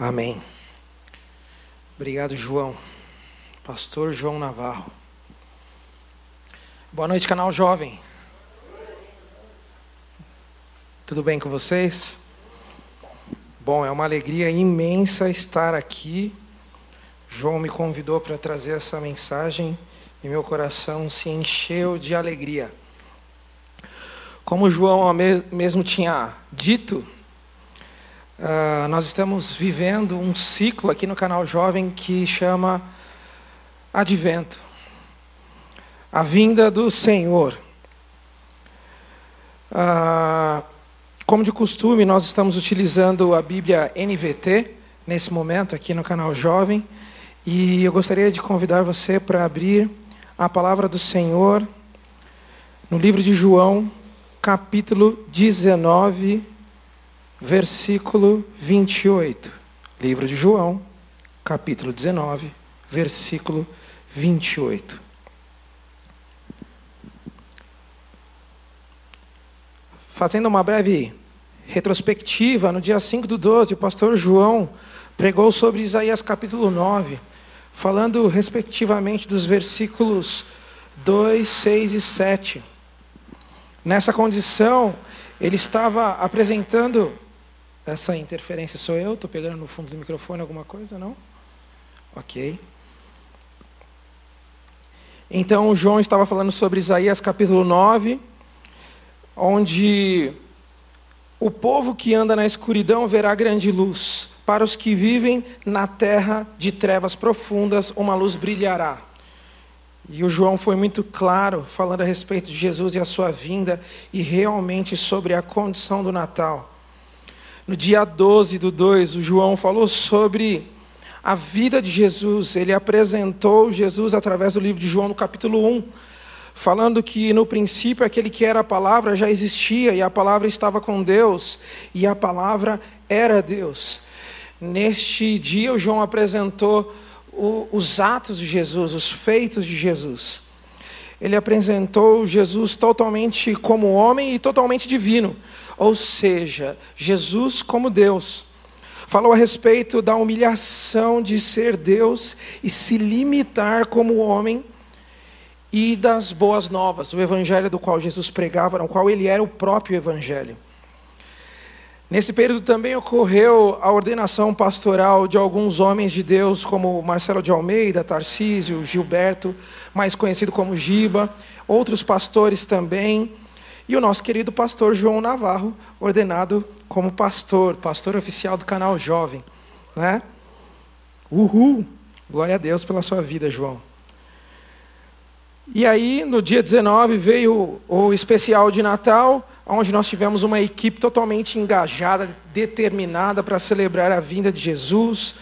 Amém. Obrigado, João. Pastor João Navarro. Boa noite, canal Jovem. Tudo bem com vocês? Bom, é uma alegria imensa estar aqui. João me convidou para trazer essa mensagem e meu coração se encheu de alegria. Como João mesmo tinha dito, Uh, nós estamos vivendo um ciclo aqui no canal Jovem que chama Advento a vinda do Senhor. Uh, como de costume, nós estamos utilizando a Bíblia NVT nesse momento aqui no canal Jovem e eu gostaria de convidar você para abrir a palavra do Senhor no livro de João, capítulo 19 versículo 28. Livro de João, capítulo 19, versículo 28. Fazendo uma breve retrospectiva, no dia 5 do 12, o pastor João pregou sobre Isaías capítulo 9, falando respectivamente dos versículos 2, 6 e 7. Nessa condição, ele estava apresentando essa interferência sou eu? Estou pegando no fundo do microfone alguma coisa? Não? Ok. Então, João estava falando sobre Isaías capítulo 9, onde o povo que anda na escuridão verá grande luz. Para os que vivem na terra de trevas profundas, uma luz brilhará. E o João foi muito claro falando a respeito de Jesus e a sua vinda e realmente sobre a condição do Natal. No dia 12 do 2, o João falou sobre a vida de Jesus. Ele apresentou Jesus através do livro de João, no capítulo 1, falando que no princípio aquele que era a palavra já existia e a palavra estava com Deus e a palavra era Deus. Neste dia, o João apresentou o, os atos de Jesus, os feitos de Jesus. Ele apresentou Jesus totalmente como homem e totalmente divino ou seja, Jesus como Deus. Falou a respeito da humilhação de ser Deus e se limitar como homem e das boas novas, o evangelho do qual Jesus pregava, no qual ele era o próprio evangelho. Nesse período também ocorreu a ordenação pastoral de alguns homens de Deus, como Marcelo de Almeida, Tarcísio, Gilberto, mais conhecido como Giba, outros pastores também e o nosso querido pastor João Navarro, ordenado como pastor, pastor oficial do canal Jovem. Né? Uhul! Glória a Deus pela sua vida, João. E aí, no dia 19, veio o especial de Natal, onde nós tivemos uma equipe totalmente engajada, determinada para celebrar a vinda de Jesus.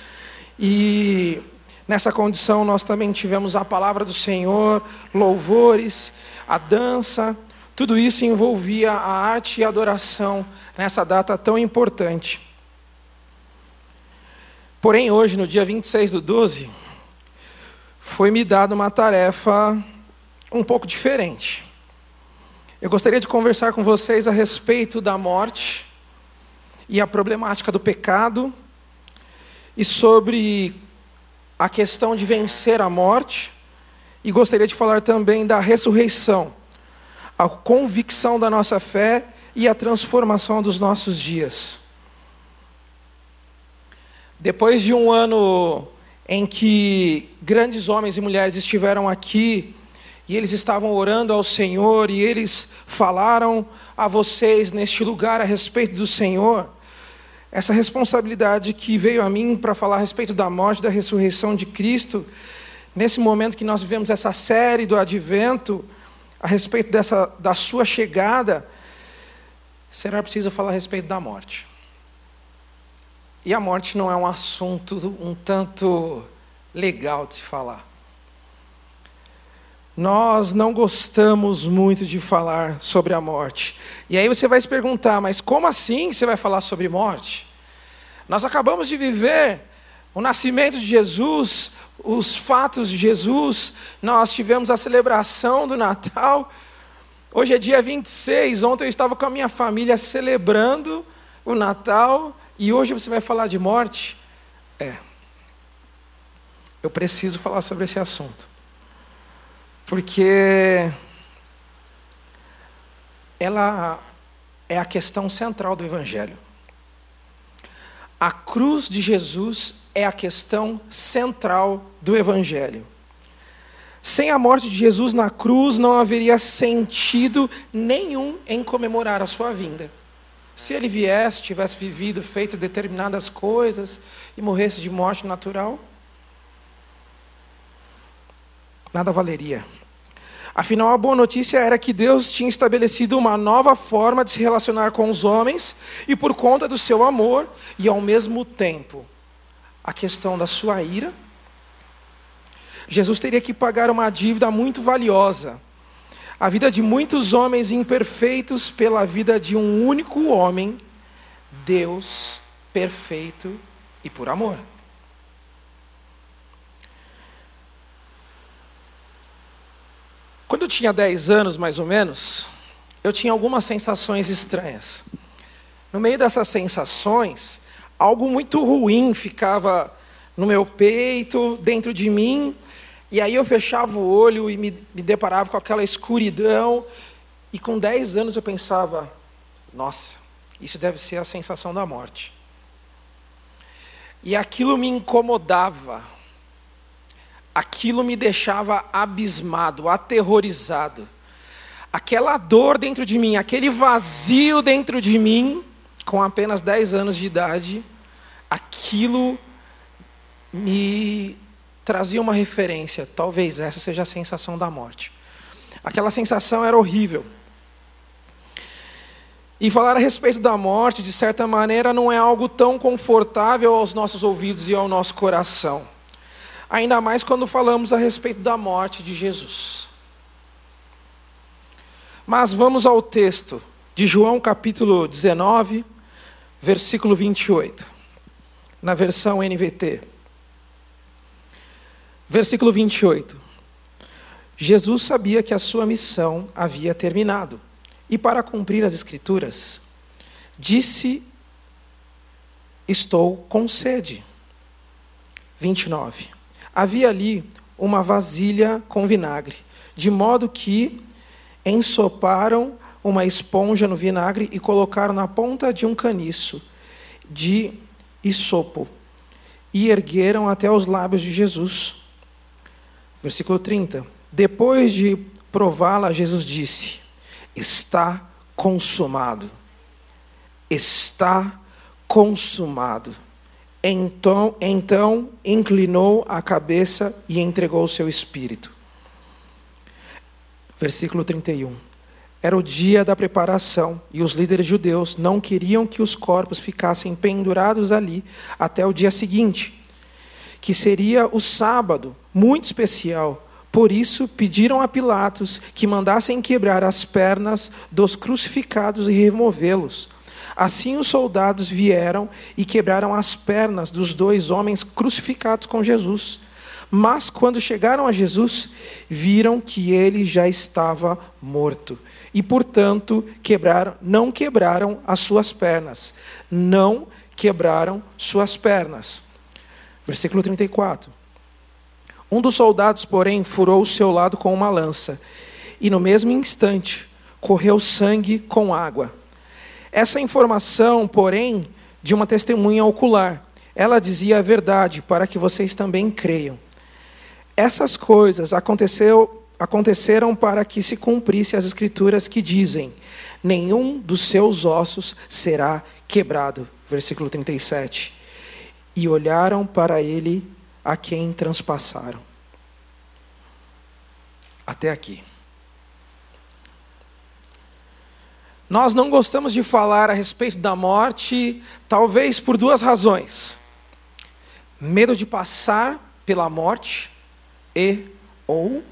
E nessa condição, nós também tivemos a palavra do Senhor, louvores, a dança, tudo isso envolvia a arte e a adoração nessa data tão importante. Porém, hoje, no dia 26 do 12, foi-me dada uma tarefa um pouco diferente. Eu gostaria de conversar com vocês a respeito da morte e a problemática do pecado e sobre a questão de vencer a morte e gostaria de falar também da ressurreição a convicção da nossa fé e a transformação dos nossos dias. Depois de um ano em que grandes homens e mulheres estiveram aqui e eles estavam orando ao Senhor e eles falaram a vocês neste lugar a respeito do Senhor, essa responsabilidade que veio a mim para falar a respeito da morte, da ressurreição de Cristo, nesse momento que nós vivemos essa série do advento, a respeito dessa, da sua chegada, será preciso falar a respeito da morte. E a morte não é um assunto um tanto legal de se falar. Nós não gostamos muito de falar sobre a morte. E aí você vai se perguntar, mas como assim você vai falar sobre morte? Nós acabamos de viver o nascimento de Jesus, os fatos de Jesus, nós tivemos a celebração do Natal. Hoje é dia 26, ontem eu estava com a minha família celebrando o Natal e hoje você vai falar de morte. É. Eu preciso falar sobre esse assunto. Porque ela é a questão central do Evangelho. A cruz de Jesus é a questão central do Evangelho. Sem a morte de Jesus na cruz, não haveria sentido nenhum em comemorar a sua vinda. Se ele viesse, tivesse vivido, feito determinadas coisas e morresse de morte natural, nada valeria. Afinal, a boa notícia era que Deus tinha estabelecido uma nova forma de se relacionar com os homens, e por conta do seu amor, e ao mesmo tempo a questão da sua ira, Jesus teria que pagar uma dívida muito valiosa. A vida de muitos homens imperfeitos pela vida de um único homem, Deus perfeito e por amor. Quando eu tinha 10 anos, mais ou menos, eu tinha algumas sensações estranhas. No meio dessas sensações, algo muito ruim ficava no meu peito, dentro de mim, e aí eu fechava o olho e me, me deparava com aquela escuridão, e com 10 anos eu pensava: nossa, isso deve ser a sensação da morte. E aquilo me incomodava, aquilo me deixava abismado, aterrorizado. Aquela dor dentro de mim, aquele vazio dentro de mim, com apenas 10 anos de idade, aquilo me trazia uma referência. Talvez essa seja a sensação da morte. Aquela sensação era horrível. E falar a respeito da morte, de certa maneira, não é algo tão confortável aos nossos ouvidos e ao nosso coração. Ainda mais quando falamos a respeito da morte de Jesus. Mas vamos ao texto de João capítulo 19, versículo 28, na versão NVT. Versículo 28. Jesus sabia que a sua missão havia terminado, e para cumprir as Escrituras, disse: Estou com sede. 29. Havia ali uma vasilha com vinagre, de modo que ensoparam uma esponja no vinagre e colocaram na ponta de um caniço de isopo e ergueram até os lábios de Jesus. Versículo 30. Depois de prová-la, Jesus disse: Está consumado. Está consumado. Então, então inclinou a cabeça e entregou o seu espírito. Versículo 31. Era o dia da preparação e os líderes judeus não queriam que os corpos ficassem pendurados ali até o dia seguinte, que seria o sábado, muito especial. Por isso, pediram a Pilatos que mandassem quebrar as pernas dos crucificados e removê-los. Assim os soldados vieram e quebraram as pernas dos dois homens crucificados com Jesus. Mas quando chegaram a Jesus, viram que ele já estava morto. E, portanto, quebraram, não quebraram as suas pernas. Não quebraram suas pernas. Versículo 34. Um dos soldados, porém, furou o seu lado com uma lança, e no mesmo instante correu sangue com água. Essa informação, porém, de uma testemunha ocular. Ela dizia a verdade para que vocês também creiam. Essas coisas aconteceu, aconteceram para que se cumprisse as escrituras que dizem: nenhum dos seus ossos será quebrado. Versículo 37. E olharam para ele a quem transpassaram. Até aqui. Nós não gostamos de falar a respeito da morte, talvez por duas razões: medo de passar pela morte e ou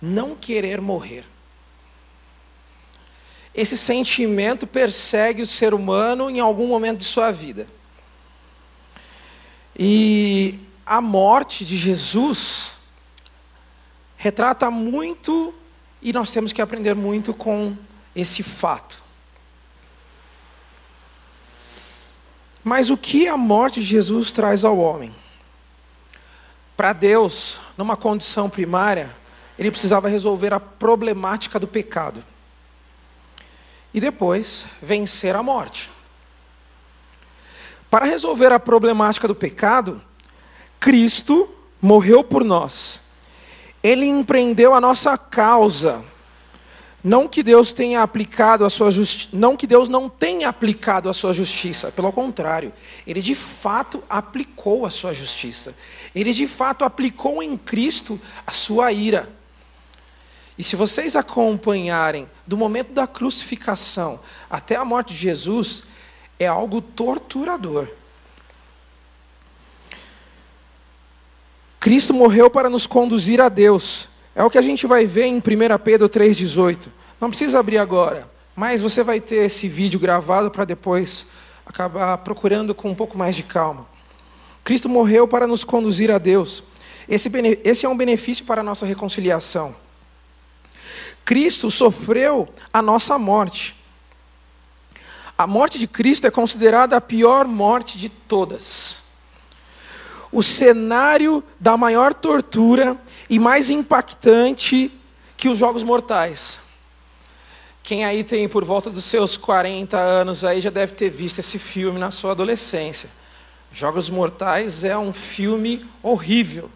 não querer morrer. Esse sentimento persegue o ser humano em algum momento de sua vida. E a morte de Jesus retrata muito, e nós temos que aprender muito com esse fato. Mas o que a morte de Jesus traz ao homem? Para Deus, numa condição primária, ele precisava resolver a problemática do pecado. E depois, vencer a morte. Para resolver a problemática do pecado, Cristo morreu por nós. Ele empreendeu a nossa causa. Não que Deus tenha aplicado a sua justiça, não que Deus não tenha aplicado a sua justiça, pelo contrário, ele de fato aplicou a sua justiça. Ele de fato aplicou em Cristo a sua ira. E se vocês acompanharem do momento da crucificação até a morte de Jesus, é algo torturador. Cristo morreu para nos conduzir a Deus. É o que a gente vai ver em 1 Pedro 3,18. Não precisa abrir agora, mas você vai ter esse vídeo gravado para depois acabar procurando com um pouco mais de calma. Cristo morreu para nos conduzir a Deus. Esse, esse é um benefício para a nossa reconciliação. Cristo sofreu a nossa morte. A morte de Cristo é considerada a pior morte de todas o cenário da maior tortura e mais impactante que os Jogos Mortais. Quem aí tem por volta dos seus 40 anos aí já deve ter visto esse filme na sua adolescência. Jogos Mortais é um filme horrível,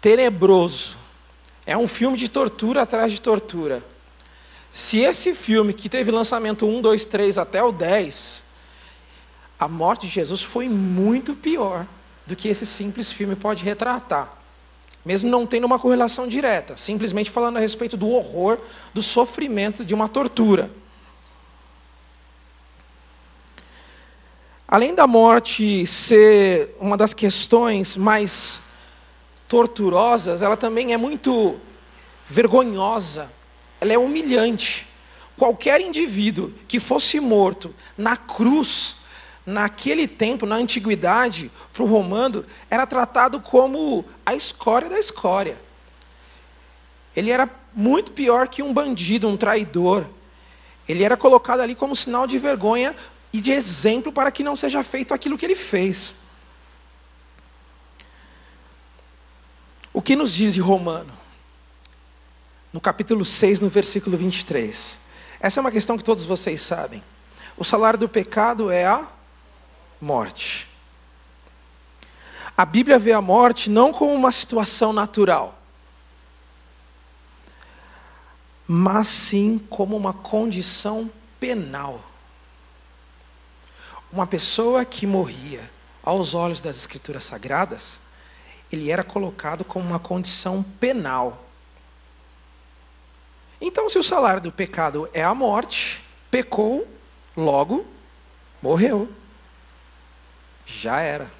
tenebroso. É um filme de tortura atrás de tortura. Se esse filme, que teve lançamento 1, 2, 3 até o 10, a morte de Jesus foi muito pior do que esse simples filme pode retratar. Mesmo não tendo uma correlação direta, simplesmente falando a respeito do horror, do sofrimento de uma tortura. Além da morte ser uma das questões mais torturosas, ela também é muito vergonhosa, ela é humilhante. Qualquer indivíduo que fosse morto na cruz, naquele tempo, na antiguidade, para o romano, era tratado como a escória da escória. Ele era muito pior que um bandido, um traidor. Ele era colocado ali como sinal de vergonha e de exemplo para que não seja feito aquilo que ele fez. O que nos diz Romano? No capítulo 6, no versículo 23. Essa é uma questão que todos vocês sabem. O salário do pecado é a morte. A Bíblia vê a morte não como uma situação natural, mas sim como uma condição penal. Uma pessoa que morria aos olhos das Escrituras Sagradas, ele era colocado como uma condição penal. Então, se o salário do pecado é a morte, pecou, logo morreu já era.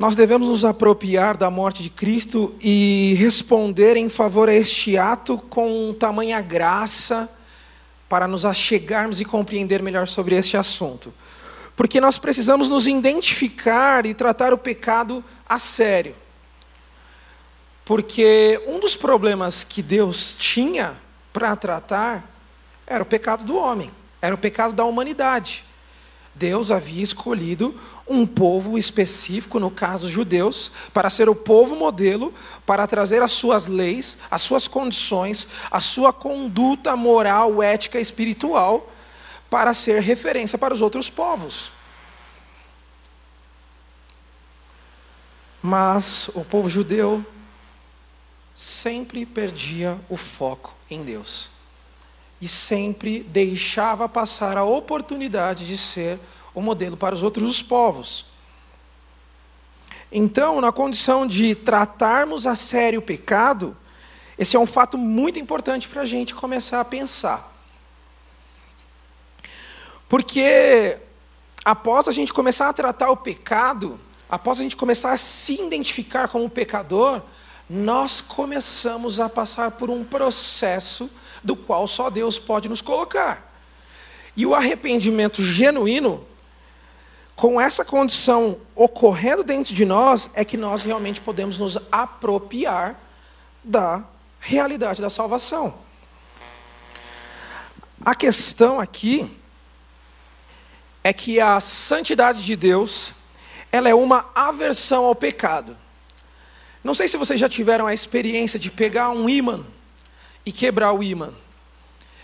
Nós devemos nos apropriar da morte de Cristo e responder em favor a este ato com tamanha graça para nos achegarmos e compreender melhor sobre este assunto. Porque nós precisamos nos identificar e tratar o pecado a sério. Porque um dos problemas que Deus tinha para tratar era o pecado do homem. Era o pecado da humanidade. Deus havia escolhido um povo específico, no caso judeus, para ser o povo modelo, para trazer as suas leis, as suas condições, a sua conduta moral, ética, espiritual, para ser referência para os outros povos. Mas o povo judeu sempre perdia o foco em Deus e sempre deixava passar a oportunidade de ser o modelo para os outros povos. Então, na condição de tratarmos a sério o pecado, esse é um fato muito importante para a gente começar a pensar. Porque após a gente começar a tratar o pecado, após a gente começar a se identificar como pecador, nós começamos a passar por um processo do qual só Deus pode nos colocar. E o arrependimento genuíno, com essa condição ocorrendo dentro de nós, é que nós realmente podemos nos apropriar da realidade da salvação. A questão aqui é que a santidade de Deus, ela é uma aversão ao pecado. Não sei se vocês já tiveram a experiência de pegar um ímã e quebrar o ímã.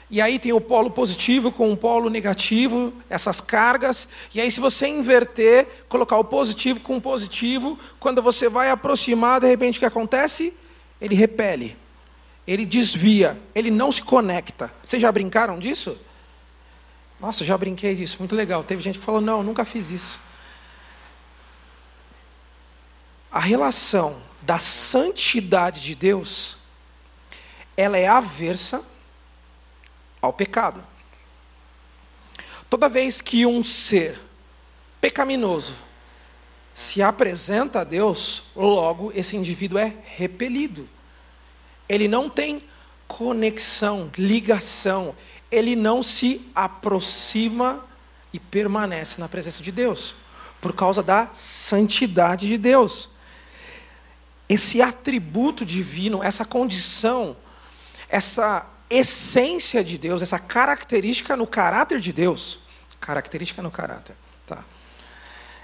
E aí tem o polo positivo com o polo negativo, essas cargas. E aí, se você inverter, colocar o positivo com o positivo, quando você vai aproximar, de repente o que acontece? Ele repele, ele desvia, ele não se conecta. Vocês já brincaram disso? Nossa, já brinquei disso, muito legal. Teve gente que falou: não, nunca fiz isso. A relação da santidade de Deus, ela é aversa ao pecado. Toda vez que um ser pecaminoso se apresenta a Deus, logo esse indivíduo é repelido. Ele não tem conexão, ligação, ele não se aproxima e permanece na presença de Deus, por causa da santidade de Deus. Esse atributo divino, essa condição, essa essência de Deus, essa característica no caráter de Deus. Característica no caráter. Tá.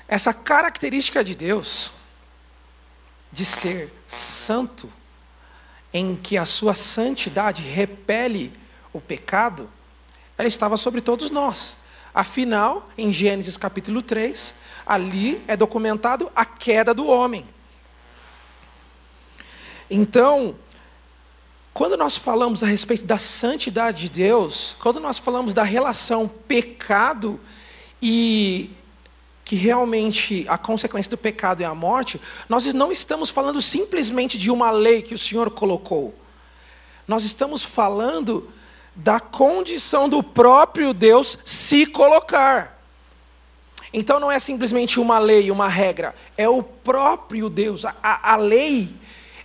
Essa característica de Deus, de ser santo, em que a sua santidade repele o pecado, ela estava sobre todos nós. Afinal, em Gênesis capítulo 3, ali é documentado a queda do homem. Então, quando nós falamos a respeito da santidade de Deus, quando nós falamos da relação pecado e que realmente a consequência do pecado é a morte, nós não estamos falando simplesmente de uma lei que o Senhor colocou. Nós estamos falando da condição do próprio Deus se colocar. Então não é simplesmente uma lei, uma regra, é o próprio Deus. A, a, lei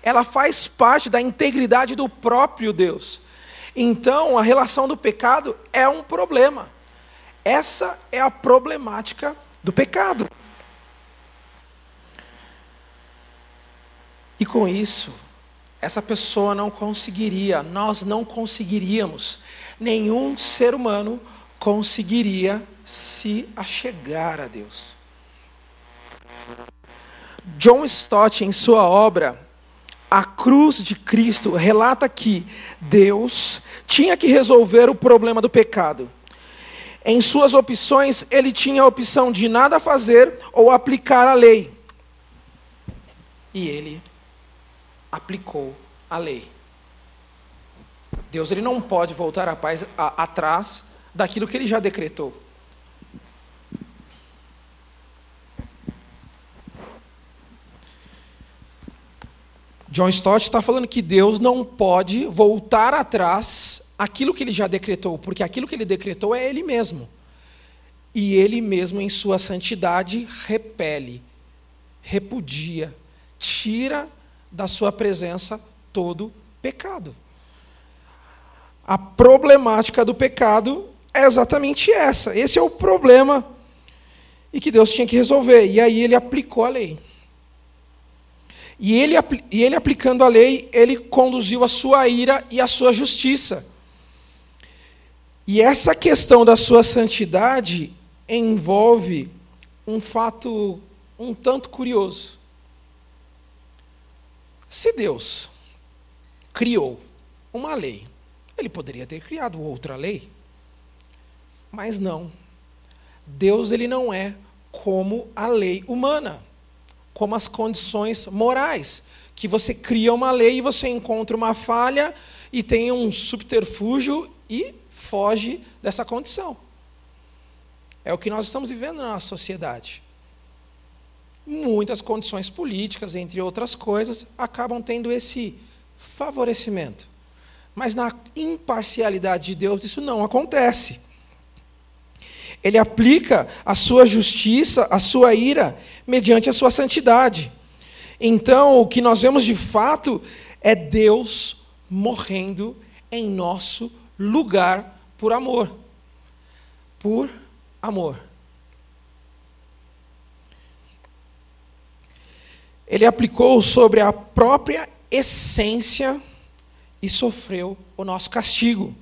ela faz parte da integridade do próprio Deus. Então, a relação do pecado é um problema. Essa é a problemática do pecado. E com isso, essa pessoa não conseguiria, nós não conseguiríamos, nenhum ser humano conseguiria se achegar a Deus. John Stott, em sua obra a cruz de Cristo relata que Deus tinha que resolver o problema do pecado. Em suas opções, ele tinha a opção de nada fazer ou aplicar a lei. E ele aplicou a lei. Deus ele não pode voltar a paz, a, atrás daquilo que ele já decretou. John Stott está falando que Deus não pode voltar atrás aquilo que ele já decretou, porque aquilo que ele decretou é ele mesmo. E ele mesmo, em sua santidade, repele, repudia, tira da sua presença todo pecado. A problemática do pecado é exatamente essa. Esse é o problema e que Deus tinha que resolver. E aí ele aplicou a lei. E ele, e ele aplicando a lei, ele conduziu a sua ira e a sua justiça. E essa questão da sua santidade envolve um fato um tanto curioso. Se Deus criou uma lei, ele poderia ter criado outra lei, mas não. Deus ele não é como a lei humana como as condições morais, que você cria uma lei e você encontra uma falha e tem um subterfúgio e foge dessa condição. É o que nós estamos vivendo na nossa sociedade. Muitas condições políticas, entre outras coisas, acabam tendo esse favorecimento. Mas na imparcialidade de Deus isso não acontece. Ele aplica a sua justiça, a sua ira, mediante a sua santidade. Então, o que nós vemos de fato é Deus morrendo em nosso lugar por amor. Por amor. Ele aplicou sobre a própria essência e sofreu o nosso castigo.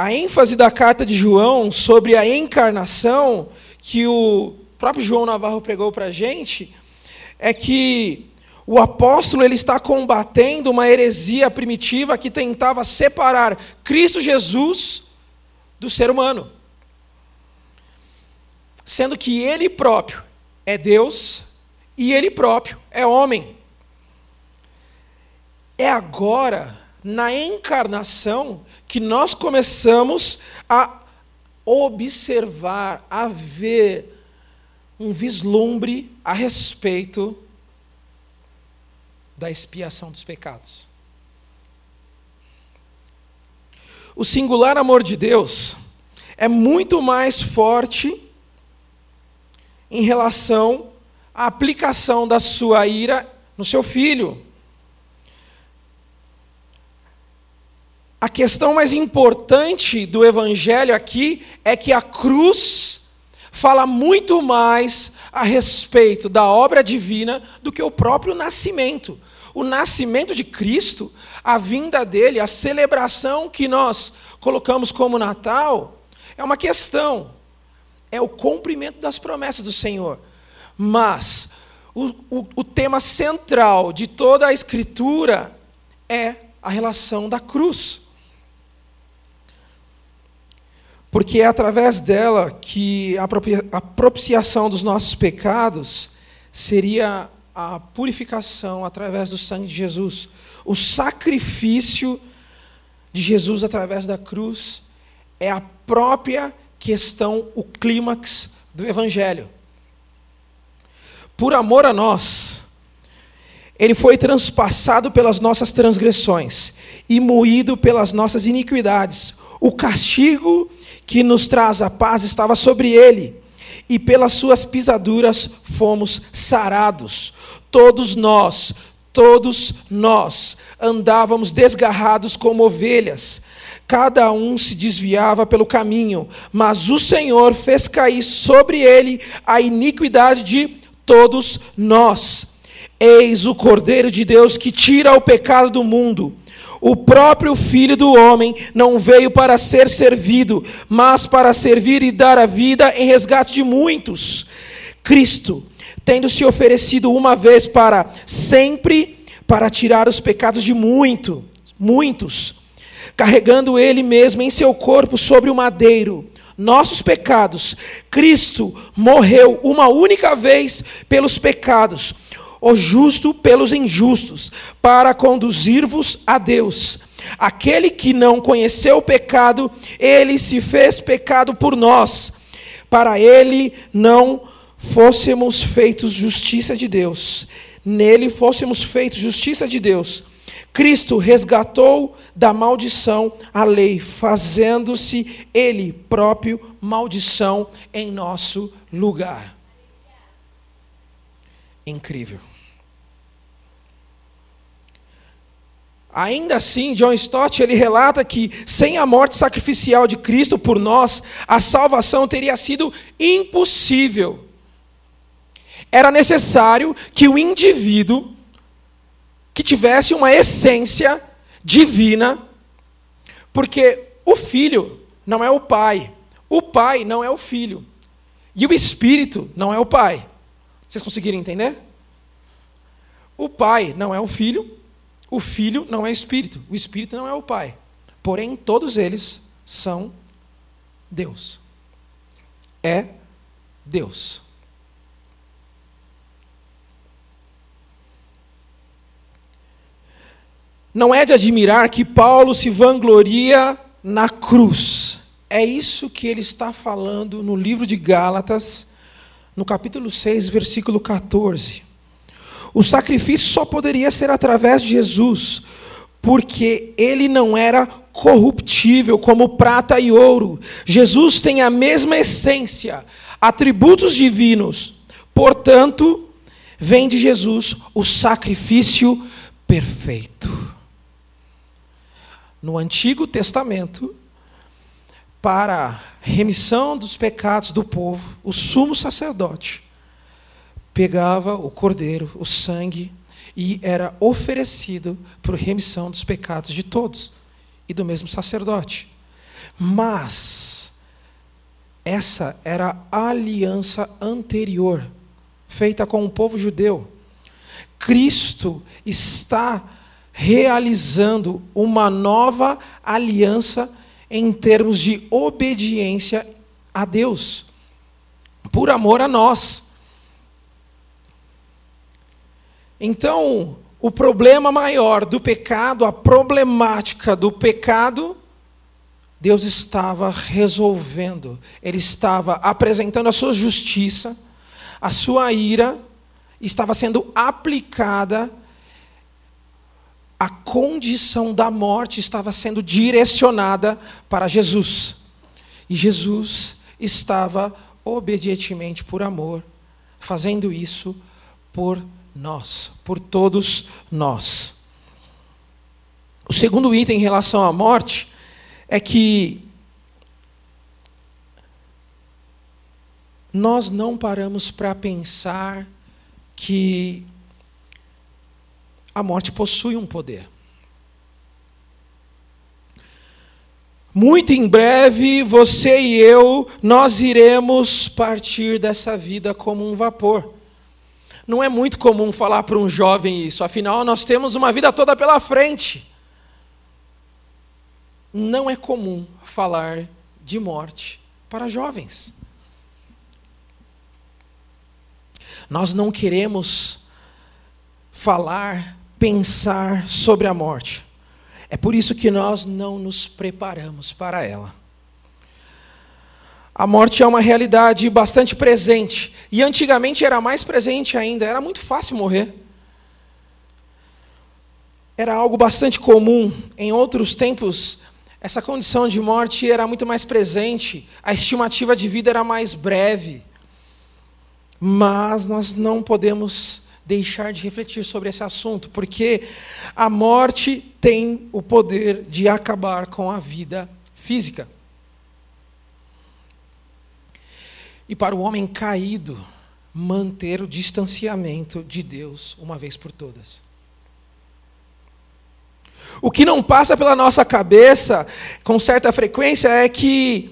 A ênfase da carta de João sobre a encarnação, que o próprio João Navarro pregou para a gente, é que o apóstolo ele está combatendo uma heresia primitiva que tentava separar Cristo Jesus do ser humano. Sendo que ele próprio é Deus e ele próprio é homem. É agora, na encarnação, que nós começamos a observar, a ver um vislumbre a respeito da expiação dos pecados. O singular amor de Deus é muito mais forte em relação à aplicação da sua ira no seu filho. A questão mais importante do evangelho aqui é que a cruz fala muito mais a respeito da obra divina do que o próprio nascimento. O nascimento de Cristo, a vinda dele, a celebração que nós colocamos como Natal, é uma questão, é o cumprimento das promessas do Senhor. Mas o, o, o tema central de toda a Escritura é a relação da cruz. Porque é através dela que a propiciação dos nossos pecados seria a purificação através do sangue de Jesus. O sacrifício de Jesus através da cruz é a própria questão, o clímax do Evangelho. Por amor a nós, ele foi transpassado pelas nossas transgressões e moído pelas nossas iniquidades. O castigo que nos traz a paz estava sobre ele, e pelas suas pisaduras fomos sarados. Todos nós, todos nós andávamos desgarrados como ovelhas, cada um se desviava pelo caminho, mas o Senhor fez cair sobre ele a iniquidade de todos nós. Eis o Cordeiro de Deus que tira o pecado do mundo. O próprio Filho do Homem não veio para ser servido, mas para servir e dar a vida em resgate de muitos. Cristo, tendo se oferecido uma vez para sempre, para tirar os pecados de muito, muitos, carregando ele mesmo em seu corpo sobre o madeiro, nossos pecados, Cristo morreu uma única vez pelos pecados o justo pelos injustos, para conduzir-vos a Deus. Aquele que não conheceu o pecado, ele se fez pecado por nós, para ele não fôssemos feitos justiça de Deus. Nele fôssemos feitos justiça de Deus. Cristo resgatou da maldição a lei, fazendo-se ele próprio maldição em nosso lugar. Incrível. Ainda assim, John Stott ele relata que sem a morte sacrificial de Cristo por nós, a salvação teria sido impossível. Era necessário que o indivíduo que tivesse uma essência divina, porque o filho não é o pai, o pai não é o filho, e o espírito não é o pai. Vocês conseguiram entender? O pai não é o filho, o Filho não é Espírito, o Espírito não é o Pai. Porém, todos eles são Deus. É Deus. Não é de admirar que Paulo se vangloria na cruz. É isso que ele está falando no livro de Gálatas, no capítulo 6, versículo 14. O sacrifício só poderia ser através de Jesus, porque ele não era corruptível como prata e ouro. Jesus tem a mesma essência, atributos divinos. Portanto, vem de Jesus o sacrifício perfeito. No Antigo Testamento, para remissão dos pecados do povo, o sumo sacerdote pegava o cordeiro, o sangue, e era oferecido por remissão dos pecados de todos e do mesmo sacerdote. Mas essa era a aliança anterior feita com o povo judeu. Cristo está realizando uma nova aliança em termos de obediência a Deus, por amor a nós. Então, o problema maior do pecado, a problemática do pecado, Deus estava resolvendo, Ele estava apresentando a sua justiça, a sua ira estava sendo aplicada, a condição da morte estava sendo direcionada para Jesus. E Jesus estava obedientemente por amor, fazendo isso por nós, por todos nós. O segundo item em relação à morte é que nós não paramos para pensar que a morte possui um poder. Muito em breve, você e eu, nós iremos partir dessa vida como um vapor. Não é muito comum falar para um jovem isso, afinal, nós temos uma vida toda pela frente. Não é comum falar de morte para jovens. Nós não queremos falar, pensar sobre a morte. É por isso que nós não nos preparamos para ela. A morte é uma realidade bastante presente. E antigamente era mais presente ainda, era muito fácil morrer. Era algo bastante comum. Em outros tempos, essa condição de morte era muito mais presente, a estimativa de vida era mais breve. Mas nós não podemos deixar de refletir sobre esse assunto, porque a morte tem o poder de acabar com a vida física. E para o homem caído manter o distanciamento de Deus uma vez por todas. O que não passa pela nossa cabeça com certa frequência é que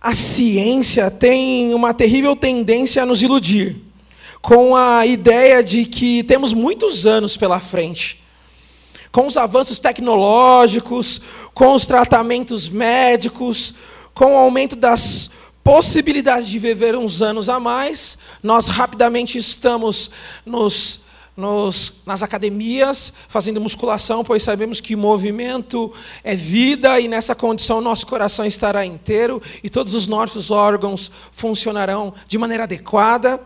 a ciência tem uma terrível tendência a nos iludir, com a ideia de que temos muitos anos pela frente. Com os avanços tecnológicos, com os tratamentos médicos, com o aumento das possibilidade de viver uns anos a mais, nós rapidamente estamos nos, nos, nas academias fazendo musculação, pois sabemos que movimento é vida e nessa condição nosso coração estará inteiro e todos os nossos órgãos funcionarão de maneira adequada.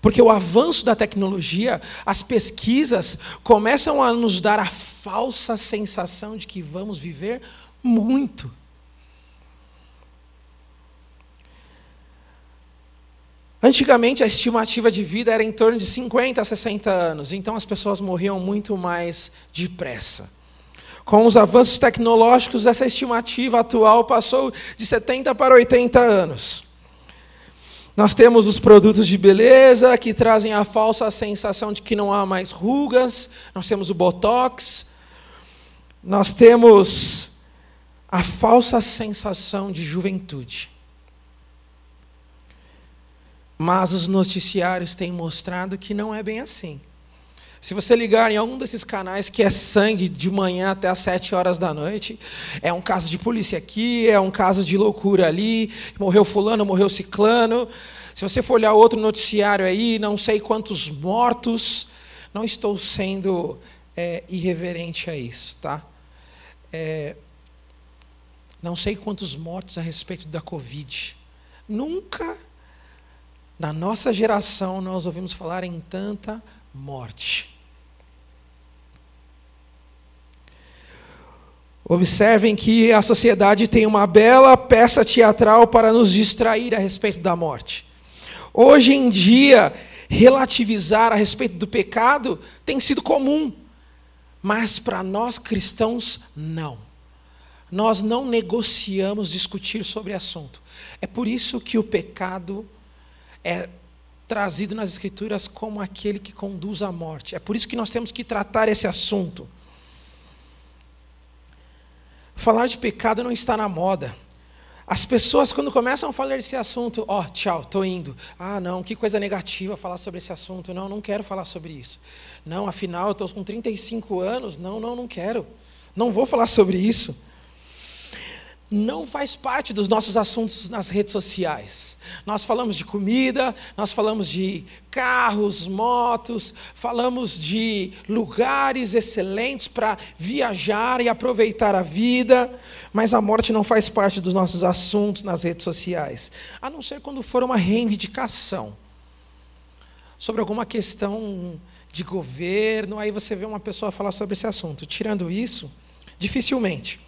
Porque o avanço da tecnologia, as pesquisas começam a nos dar a falsa sensação de que vamos viver muito. Antigamente, a estimativa de vida era em torno de 50 a 60 anos, então as pessoas morriam muito mais depressa. Com os avanços tecnológicos, essa estimativa atual passou de 70 para 80 anos. Nós temos os produtos de beleza que trazem a falsa sensação de que não há mais rugas, nós temos o botox, nós temos a falsa sensação de juventude. Mas os noticiários têm mostrado que não é bem assim. Se você ligar em algum desses canais que é sangue de manhã até às sete horas da noite, é um caso de polícia aqui, é um caso de loucura ali, morreu fulano, morreu ciclano. Se você for olhar outro noticiário aí, não sei quantos mortos, não estou sendo é, irreverente a isso, tá? É, não sei quantos mortos a respeito da Covid. Nunca na nossa geração, nós ouvimos falar em tanta morte. Observem que a sociedade tem uma bela peça teatral para nos distrair a respeito da morte. Hoje em dia, relativizar a respeito do pecado tem sido comum, mas para nós cristãos, não. Nós não negociamos discutir sobre assunto. É por isso que o pecado é trazido nas Escrituras como aquele que conduz à morte. É por isso que nós temos que tratar esse assunto. falar de pecado não está na moda. As pessoas, quando começam a falar desse assunto, ó, oh, tchau, estou indo. Ah, não, que coisa negativa falar sobre esse assunto. Não, não quero falar sobre isso. Não, afinal, eu estou com 35 anos. Não, não, não quero. Não vou falar sobre isso não faz parte dos nossos assuntos nas redes sociais. Nós falamos de comida, nós falamos de carros, motos, falamos de lugares excelentes para viajar e aproveitar a vida, mas a morte não faz parte dos nossos assuntos nas redes sociais, a não ser quando for uma reivindicação sobre alguma questão de governo, aí você vê uma pessoa falar sobre esse assunto. Tirando isso, dificilmente.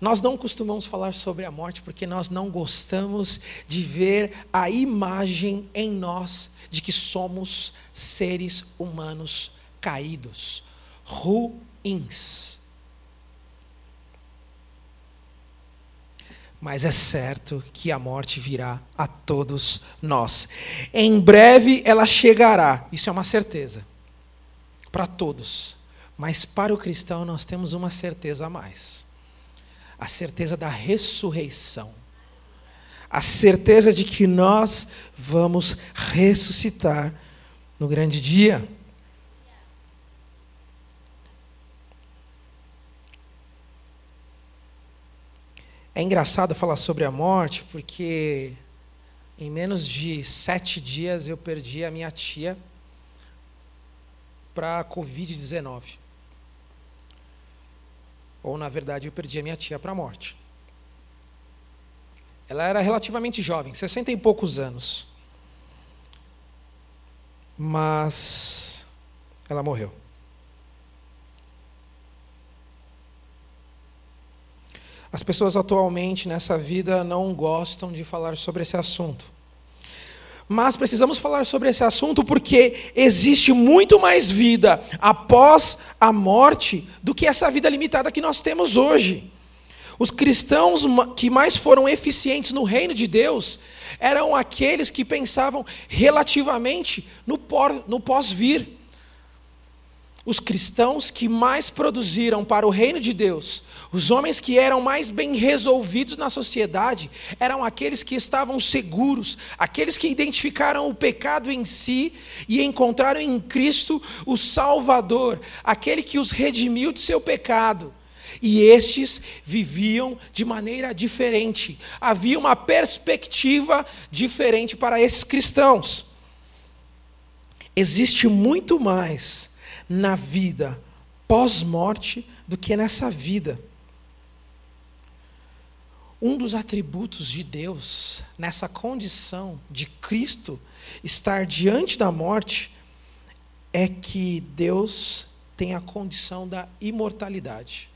Nós não costumamos falar sobre a morte porque nós não gostamos de ver a imagem em nós de que somos seres humanos caídos, ruins. Mas é certo que a morte virá a todos nós. Em breve ela chegará, isso é uma certeza, para todos. Mas para o cristão nós temos uma certeza a mais a certeza da ressurreição, a certeza de que nós vamos ressuscitar no grande dia. É engraçado falar sobre a morte, porque em menos de sete dias eu perdi a minha tia para a Covid-19. Ou, na verdade, eu perdi a minha tia para a morte. Ela era relativamente jovem, 60 e poucos anos. Mas ela morreu. As pessoas atualmente nessa vida não gostam de falar sobre esse assunto. Mas precisamos falar sobre esse assunto porque existe muito mais vida após a morte do que essa vida limitada que nós temos hoje. Os cristãos que mais foram eficientes no reino de Deus eram aqueles que pensavam relativamente no pós-vir os cristãos que mais produziram para o reino de Deus, os homens que eram mais bem resolvidos na sociedade, eram aqueles que estavam seguros, aqueles que identificaram o pecado em si e encontraram em Cristo o Salvador, aquele que os redimiu de seu pecado. E estes viviam de maneira diferente, havia uma perspectiva diferente para esses cristãos. Existe muito mais na vida pós-morte do que nessa vida. Um dos atributos de Deus, nessa condição de Cristo estar diante da morte, é que Deus tem a condição da imortalidade.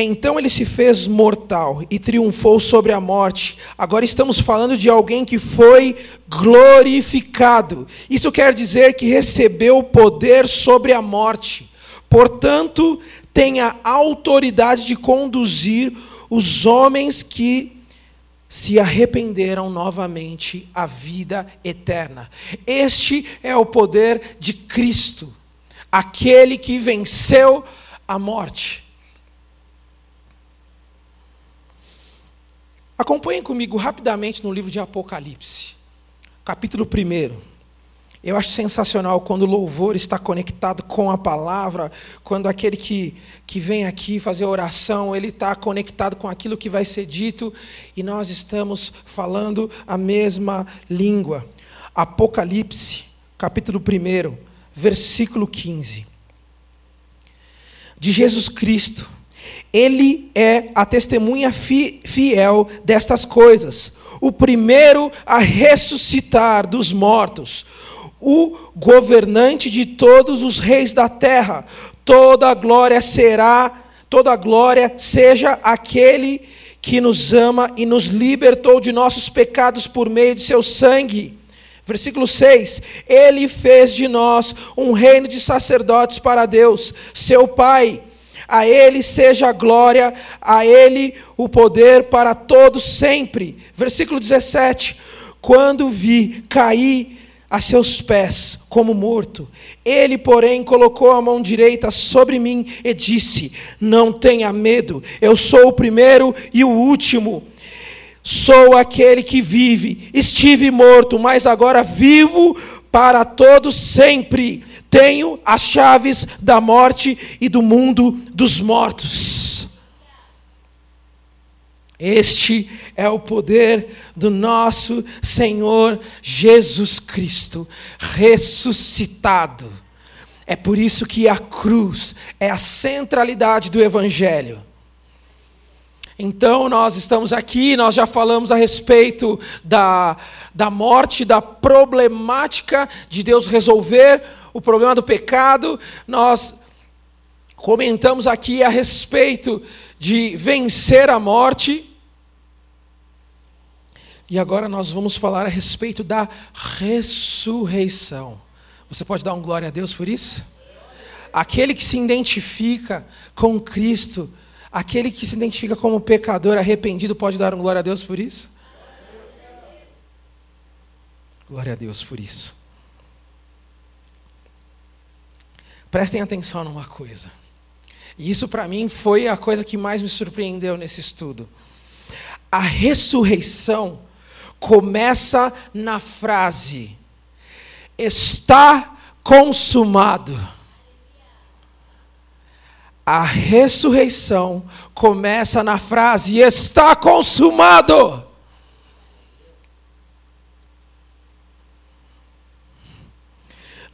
Então ele se fez mortal e triunfou sobre a morte. Agora estamos falando de alguém que foi glorificado. Isso quer dizer que recebeu poder sobre a morte. Portanto, tem a autoridade de conduzir os homens que se arrependeram novamente à vida eterna. Este é o poder de Cristo, aquele que venceu a morte. Acompanhem comigo rapidamente no livro de Apocalipse, capítulo 1. Eu acho sensacional quando o louvor está conectado com a palavra, quando aquele que, que vem aqui fazer oração, ele está conectado com aquilo que vai ser dito e nós estamos falando a mesma língua. Apocalipse, capítulo 1, versículo 15. De Jesus Cristo ele é a testemunha fiel destas coisas, o primeiro a ressuscitar dos mortos, o governante de todos os reis da terra. Toda a glória será, toda a glória seja aquele que nos ama e nos libertou de nossos pecados por meio de seu sangue. Versículo 6: Ele fez de nós um reino de sacerdotes para Deus, seu Pai a Ele seja a glória, a Ele o poder para todos sempre. Versículo 17: Quando vi cair a seus pés como morto. Ele, porém, colocou a mão direita sobre mim e disse: Não tenha medo, eu sou o primeiro e o último. Sou aquele que vive. Estive morto, mas agora vivo para todos sempre. Tenho as chaves da morte e do mundo dos mortos. Este é o poder do nosso Senhor Jesus Cristo, ressuscitado. É por isso que a cruz é a centralidade do Evangelho. Então, nós estamos aqui, nós já falamos a respeito da, da morte, da problemática de Deus resolver o problema do pecado, nós comentamos aqui a respeito de vencer a morte, e agora nós vamos falar a respeito da ressurreição. Você pode dar um glória a Deus por isso? Aquele que se identifica com Cristo, aquele que se identifica como pecador arrependido, pode dar um glória a Deus por isso? Glória a Deus por isso. Prestem atenção numa coisa. E isso para mim foi a coisa que mais me surpreendeu nesse estudo. A ressurreição começa na frase: está consumado. A ressurreição começa na frase: está consumado.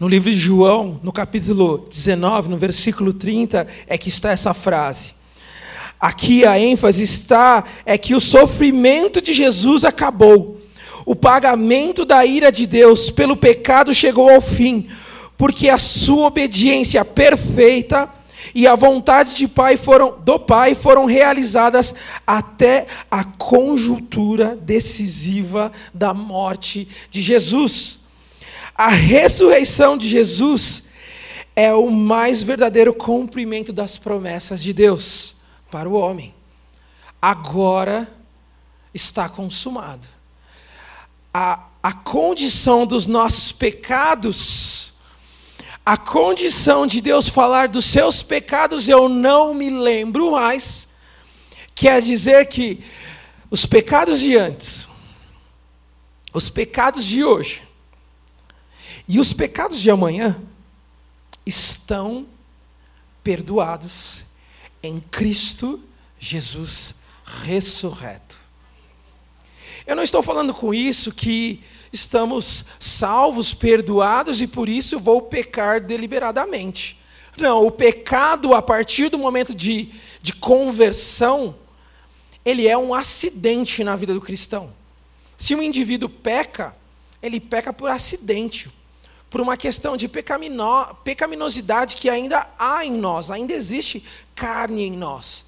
No livro de João, no capítulo 19, no versículo 30, é que está essa frase. Aqui a ênfase está é que o sofrimento de Jesus acabou. O pagamento da ira de Deus pelo pecado chegou ao fim, porque a sua obediência perfeita e a vontade de pai foram, do Pai foram realizadas até a conjuntura decisiva da morte de Jesus. A ressurreição de Jesus é o mais verdadeiro cumprimento das promessas de Deus para o homem. Agora está consumado. A, a condição dos nossos pecados, a condição de Deus falar dos seus pecados, eu não me lembro mais, quer dizer que os pecados de antes, os pecados de hoje e os pecados de amanhã estão perdoados em Cristo Jesus ressurreto. Eu não estou falando com isso que estamos salvos, perdoados e por isso vou pecar deliberadamente. Não, o pecado, a partir do momento de, de conversão, ele é um acidente na vida do cristão. Se um indivíduo peca, ele peca por acidente, por uma questão de pecamino, pecaminosidade que ainda há em nós, ainda existe carne em nós.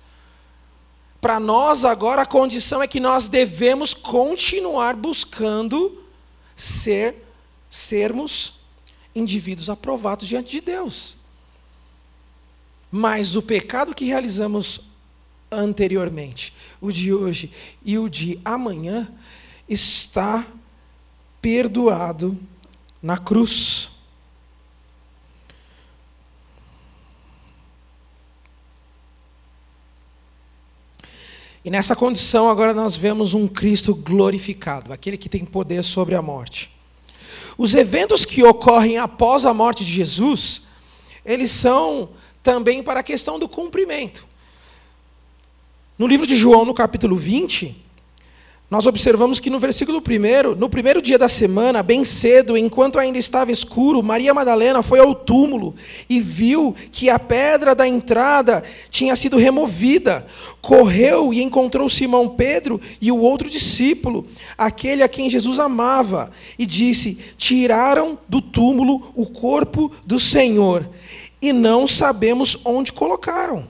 Para nós, agora, a condição é que nós devemos continuar buscando ser, sermos indivíduos aprovados diante de Deus. Mas o pecado que realizamos anteriormente, o de hoje e o de amanhã, está perdoado na cruz. E nessa condição, agora nós vemos um Cristo glorificado, aquele que tem poder sobre a morte. Os eventos que ocorrem após a morte de Jesus, eles são também para a questão do cumprimento. No livro de João, no capítulo 20, nós observamos que no versículo 1, no primeiro dia da semana, bem cedo, enquanto ainda estava escuro, Maria Madalena foi ao túmulo e viu que a pedra da entrada tinha sido removida. Correu e encontrou Simão Pedro e o outro discípulo, aquele a quem Jesus amava, e disse: Tiraram do túmulo o corpo do Senhor e não sabemos onde colocaram.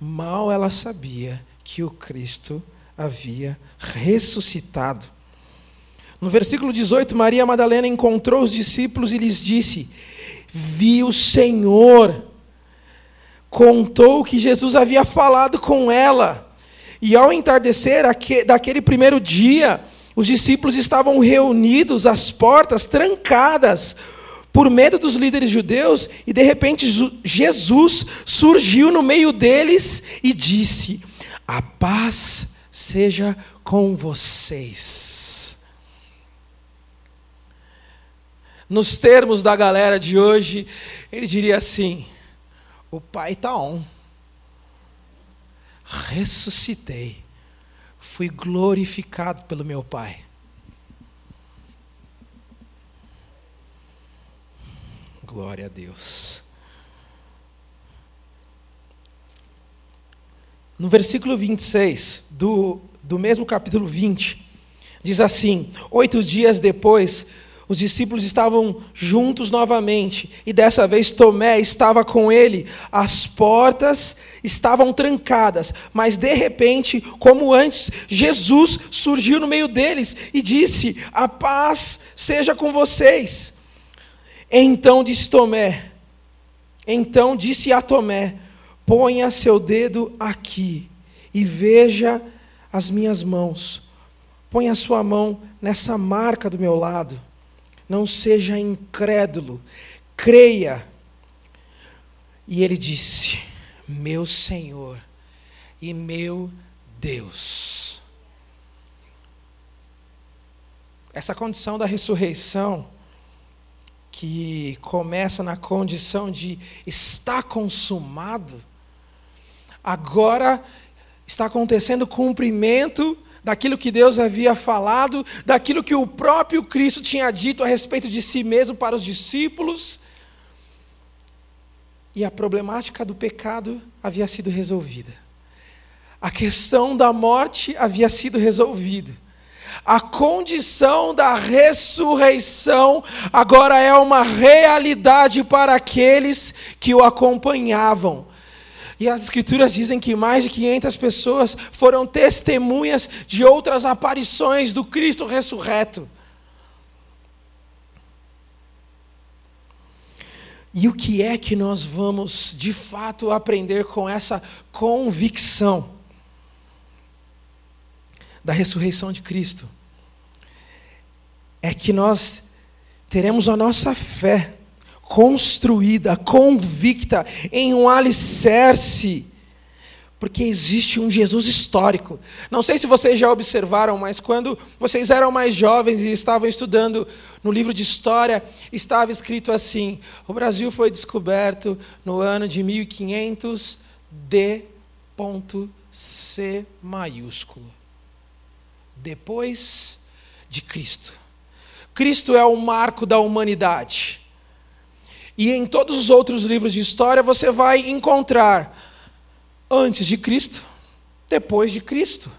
Mal ela sabia que o Cristo havia ressuscitado. No versículo 18, Maria Madalena encontrou os discípulos e lhes disse: Vi o Senhor. Contou que Jesus havia falado com ela. E ao entardecer daquele primeiro dia, os discípulos estavam reunidos, as portas trancadas, por medo dos líderes judeus, e de repente Jesus surgiu no meio deles e disse: A paz seja com vocês. Nos termos da galera de hoje, ele diria assim: O pai está on. Ressuscitei fui glorificado pelo meu Pai. Glória a Deus. No versículo 26 do, do mesmo capítulo 20, diz assim: Oito dias depois, os discípulos estavam juntos novamente, e dessa vez Tomé estava com ele. As portas estavam trancadas, mas de repente, como antes, Jesus surgiu no meio deles e disse: A paz seja com vocês. Então disse Tomé, então disse a Tomé: Ponha seu dedo aqui e veja as minhas mãos. Ponha sua mão nessa marca do meu lado não seja incrédulo, creia. E ele disse: Meu Senhor e meu Deus. Essa condição da ressurreição, que começa na condição de está consumado, agora está acontecendo o cumprimento daquilo que Deus havia falado, daquilo que o próprio Cristo tinha dito a respeito de si mesmo para os discípulos. E a problemática do pecado havia sido resolvida. A questão da morte havia sido resolvida. A condição da ressurreição agora é uma realidade para aqueles que o acompanhavam. E as escrituras dizem que mais de 500 pessoas foram testemunhas de outras aparições do Cristo ressurreto. E o que é que nós vamos de fato aprender com essa convicção da ressurreição de Cristo? É que nós teremos a nossa fé construída, convicta em um alicerce, porque existe um Jesus histórico. Não sei se vocês já observaram, mas quando vocês eram mais jovens e estavam estudando no livro de história, estava escrito assim: o Brasil foi descoberto no ano de 1500 D.C maiúsculo. Depois de Cristo. Cristo é o marco da humanidade. E em todos os outros livros de história você vai encontrar antes de Cristo, depois de Cristo.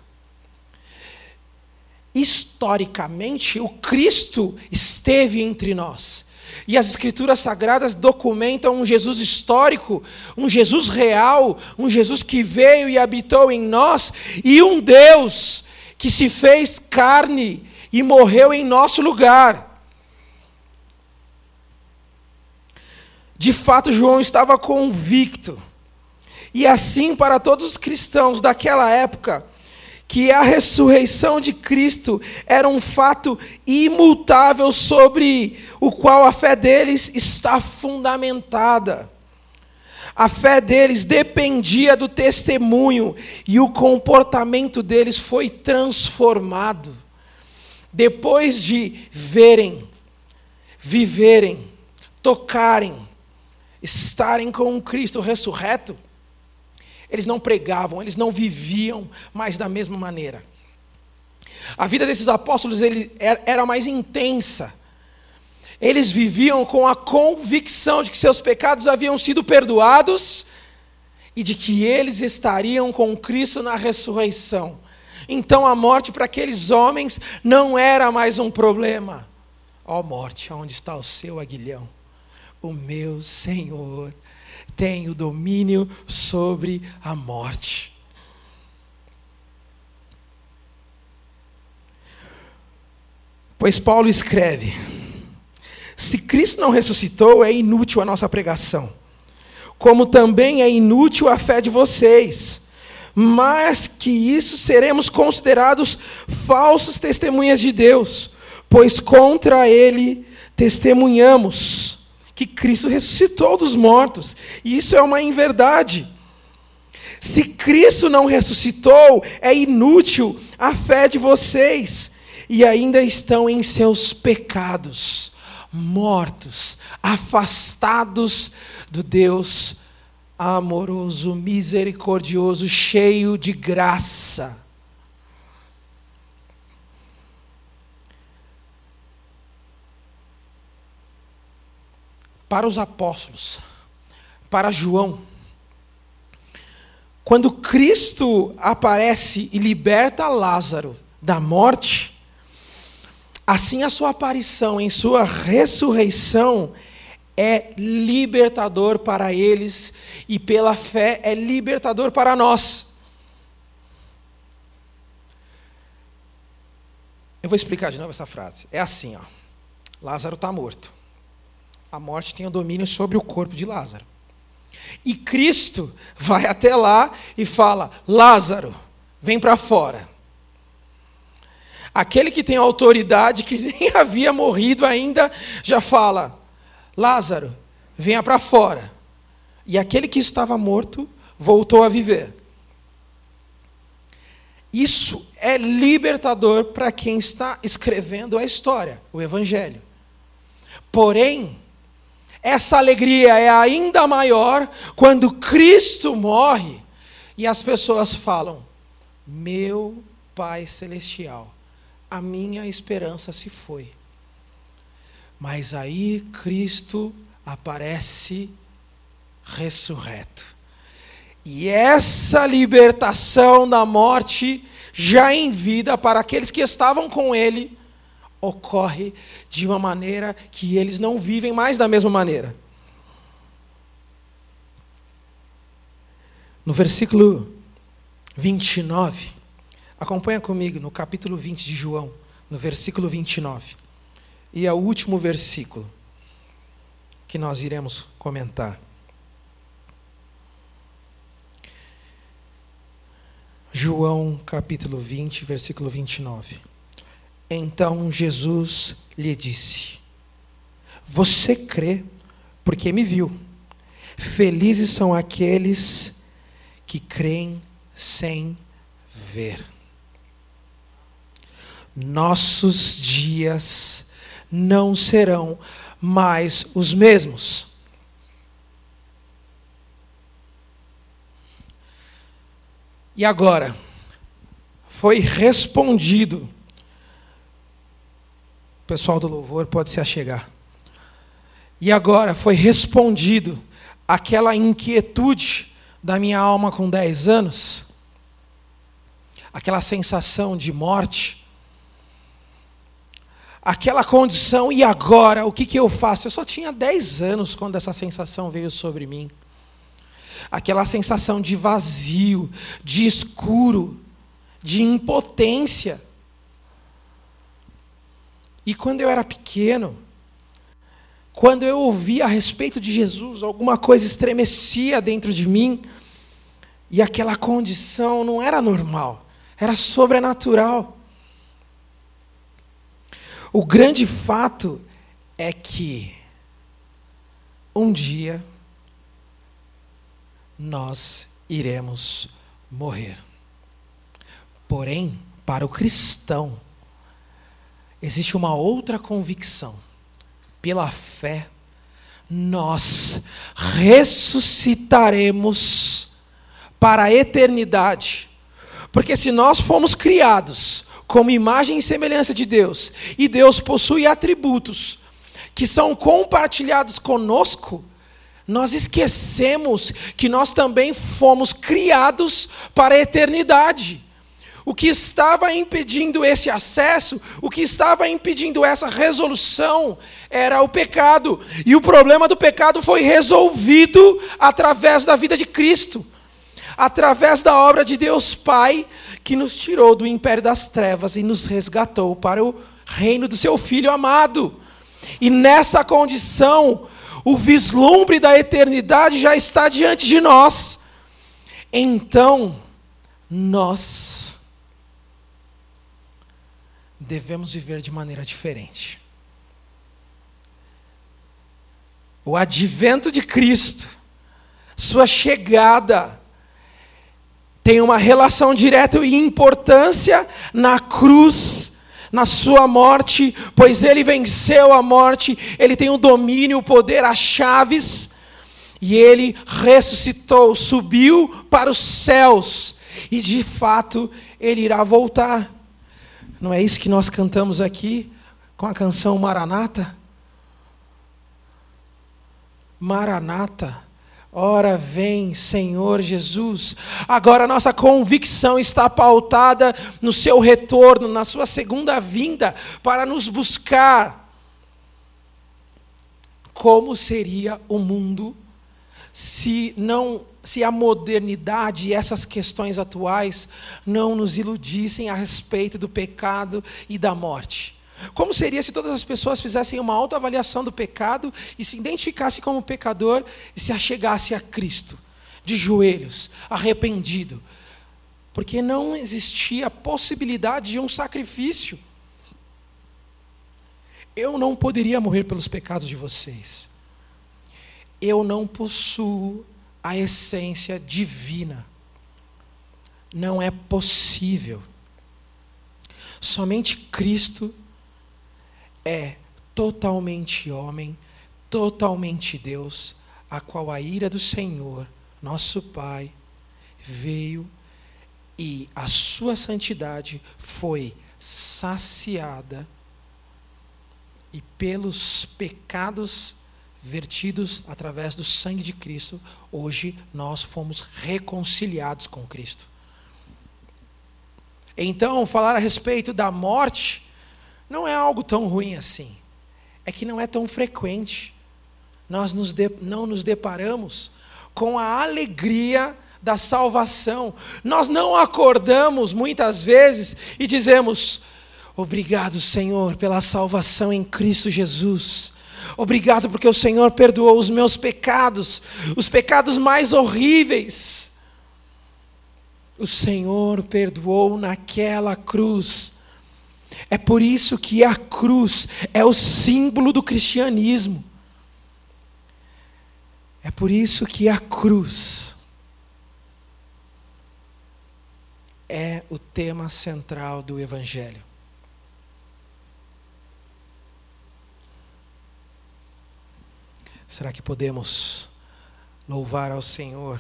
Historicamente, o Cristo esteve entre nós. E as Escrituras Sagradas documentam um Jesus histórico, um Jesus real, um Jesus que veio e habitou em nós, e um Deus que se fez carne e morreu em nosso lugar. De fato, João estava convicto. E assim para todos os cristãos daquela época, que a ressurreição de Cristo era um fato imutável sobre o qual a fé deles está fundamentada. A fé deles dependia do testemunho e o comportamento deles foi transformado. Depois de verem, viverem, tocarem, estarem com Cristo ressurreto, eles não pregavam, eles não viviam mais da mesma maneira. A vida desses apóstolos ele, era mais intensa. Eles viviam com a convicção de que seus pecados haviam sido perdoados e de que eles estariam com Cristo na ressurreição. Então a morte para aqueles homens não era mais um problema. Ó oh, morte, onde está o seu aguilhão? O meu Senhor tem o domínio sobre a morte. Pois Paulo escreve: se Cristo não ressuscitou, é inútil a nossa pregação, como também é inútil a fé de vocês. mais que isso seremos considerados falsos testemunhas de Deus, pois contra ele testemunhamos que Cristo ressuscitou dos mortos, e isso é uma inverdade. Se Cristo não ressuscitou, é inútil a fé de vocês, e ainda estão em seus pecados, mortos, afastados do Deus amoroso, misericordioso, cheio de graça. Para os apóstolos, para João, quando Cristo aparece e liberta Lázaro da morte, assim a sua aparição em sua ressurreição é libertador para eles e pela fé é libertador para nós. Eu vou explicar de novo essa frase. É assim, ó. Lázaro está morto. A morte tem o domínio sobre o corpo de Lázaro. E Cristo vai até lá e fala: Lázaro, vem para fora. Aquele que tem autoridade, que nem havia morrido ainda, já fala: Lázaro, venha para fora. E aquele que estava morto voltou a viver. Isso é libertador para quem está escrevendo a história, o Evangelho. Porém, essa alegria é ainda maior quando Cristo morre e as pessoas falam: Meu Pai Celestial, a minha esperança se foi. Mas aí Cristo aparece ressurreto. E essa libertação da morte, já em vida, para aqueles que estavam com ele, ocorre de uma maneira que eles não vivem mais da mesma maneira. No versículo 29, acompanha comigo no capítulo 20 de João, no versículo 29 e é o último versículo que nós iremos comentar. João capítulo 20, versículo 29. Então Jesus lhe disse: Você crê porque me viu. Felizes são aqueles que creem sem ver. Nossos dias não serão mais os mesmos. E agora, foi respondido. Pessoal do louvor pode se achegar. E agora foi respondido aquela inquietude da minha alma com 10 anos, aquela sensação de morte, aquela condição, e agora, o que, que eu faço? Eu só tinha 10 anos quando essa sensação veio sobre mim. Aquela sensação de vazio, de escuro, de impotência. E quando eu era pequeno, quando eu ouvia a respeito de Jesus, alguma coisa estremecia dentro de mim, e aquela condição não era normal, era sobrenatural. O grande fato é que um dia nós iremos morrer. Porém, para o cristão, existe uma outra convicção. Pela fé, nós ressuscitaremos para a eternidade. Porque se nós fomos criados como imagem e semelhança de Deus, e Deus possui atributos que são compartilhados conosco, nós esquecemos que nós também fomos criados para a eternidade. O que estava impedindo esse acesso, o que estava impedindo essa resolução, era o pecado. E o problema do pecado foi resolvido através da vida de Cristo, através da obra de Deus Pai, que nos tirou do império das trevas e nos resgatou para o reino do seu Filho amado. E nessa condição, o vislumbre da eternidade já está diante de nós. Então, nós devemos viver de maneira diferente. O advento de Cristo, sua chegada, tem uma relação direta e importância na cruz, na sua morte, pois ele venceu a morte, ele tem o domínio, o poder, as chaves, e ele ressuscitou, subiu para os céus, e de fato ele irá voltar. Não é isso que nós cantamos aqui com a canção Maranata? Maranata. Ora vem, Senhor Jesus. Agora nossa convicção está pautada no seu retorno, na sua segunda vinda, para nos buscar. Como seria o mundo se não se a modernidade e essas questões atuais não nos iludissem a respeito do pecado e da morte? Como seria se todas as pessoas fizessem uma autoavaliação do pecado e se identificassem como pecador e se achegassem a Cristo, de joelhos, arrependido? Porque não existia possibilidade de um sacrifício. Eu não poderia morrer pelos pecados de vocês. Eu não possuo a essência divina. Não é possível. Somente Cristo é totalmente homem, totalmente Deus, a qual a ira do Senhor, nosso Pai, veio e a sua santidade foi saciada e pelos pecados vertidos através do sangue de Cristo, hoje nós fomos reconciliados com Cristo. Então, falar a respeito da morte não é algo tão ruim assim. É que não é tão frequente. Nós nos de, não nos deparamos com a alegria da salvação. Nós não acordamos muitas vezes e dizemos: Obrigado, Senhor, pela salvação em Cristo Jesus. Obrigado porque o Senhor perdoou os meus pecados, os pecados mais horríveis. O Senhor perdoou naquela cruz. É por isso que a cruz é o símbolo do cristianismo. É por isso que a cruz é o tema central do Evangelho. Será que podemos louvar ao Senhor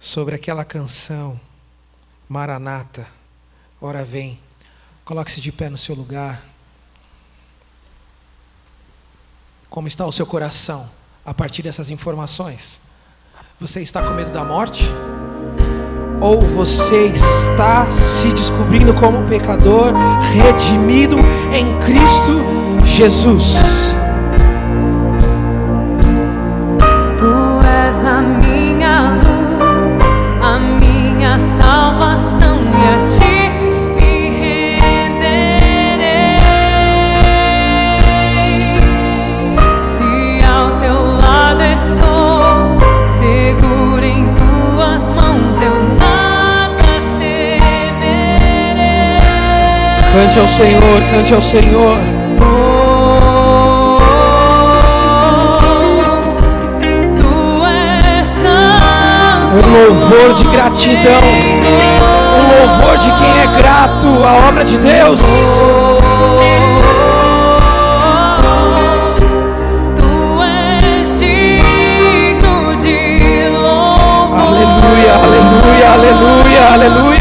sobre aquela canção, Maranata, ora vem? Coloque-se de pé no seu lugar. Como está o seu coração a partir dessas informações? Você está com medo da morte? Ou você está se descobrindo como pecador redimido em Cristo Jesus? Cante ao Senhor, cante ao Senhor. Um louvor de gratidão, um louvor de quem é grato à obra de Deus. Aleluia, aleluia, aleluia, aleluia.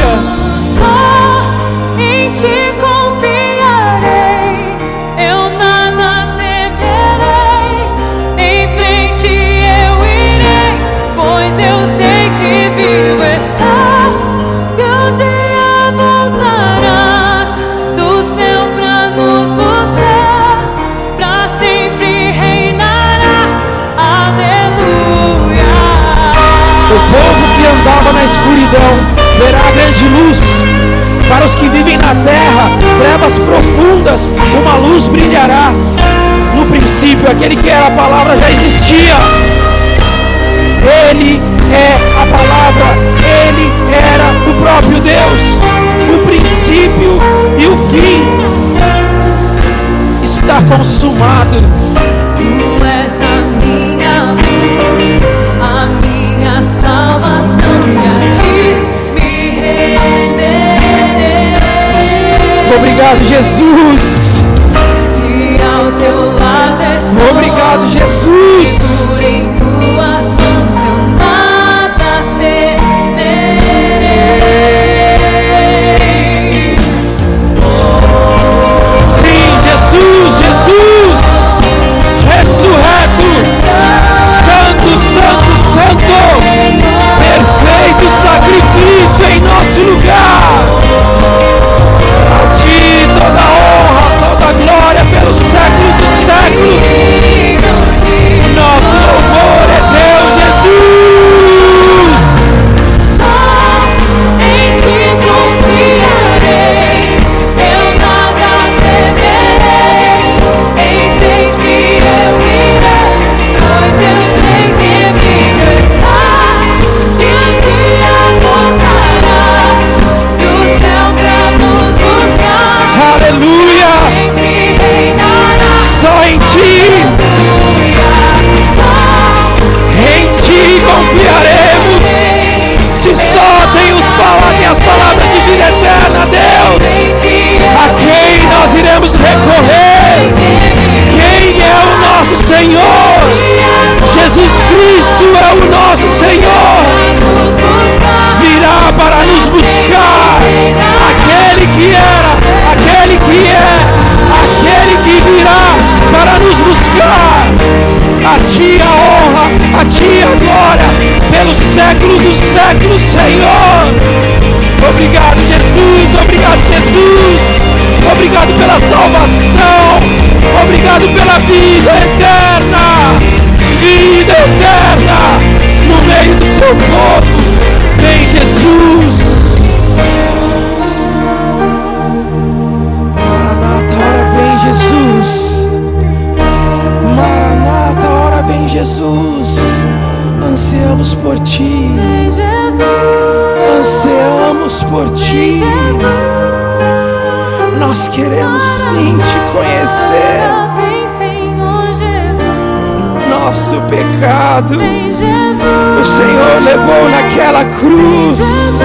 Cruz.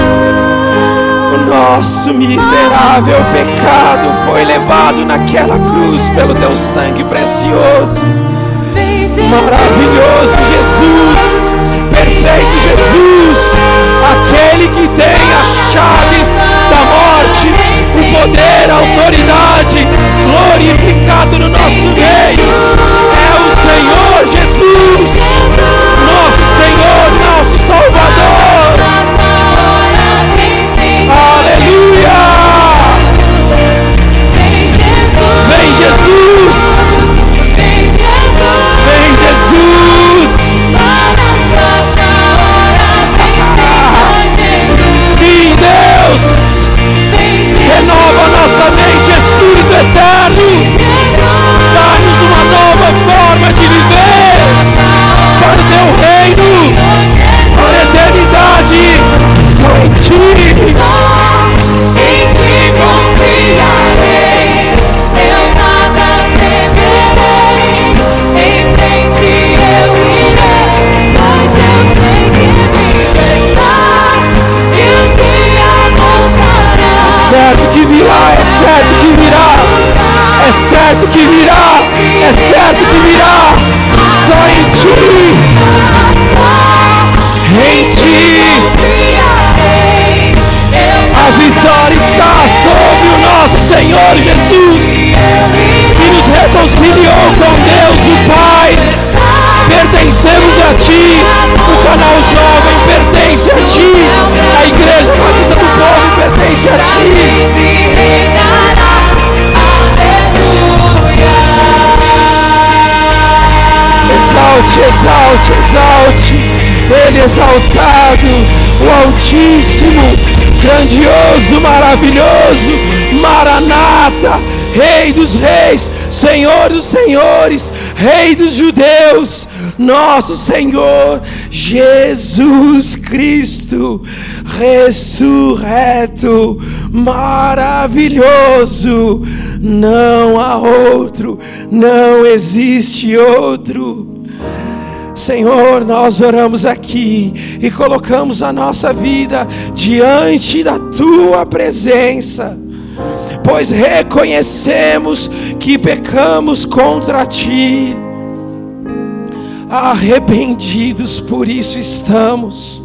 O nosso miserável pecado foi levado naquela cruz pelo teu sangue precioso. Maravilhoso Jesus, perfeito Jesus, aquele que tem as chaves da morte, o poder, a autoridade, glorificado no nosso meio. Rei dos Reis, Senhor dos Senhores, Rei dos Judeus, nosso Senhor Jesus Cristo, ressurreto, maravilhoso, não há outro, não existe outro. Senhor, nós oramos aqui e colocamos a nossa vida diante da tua presença, pois reconhecemos que pecamos contra ti. Arrependidos por isso estamos.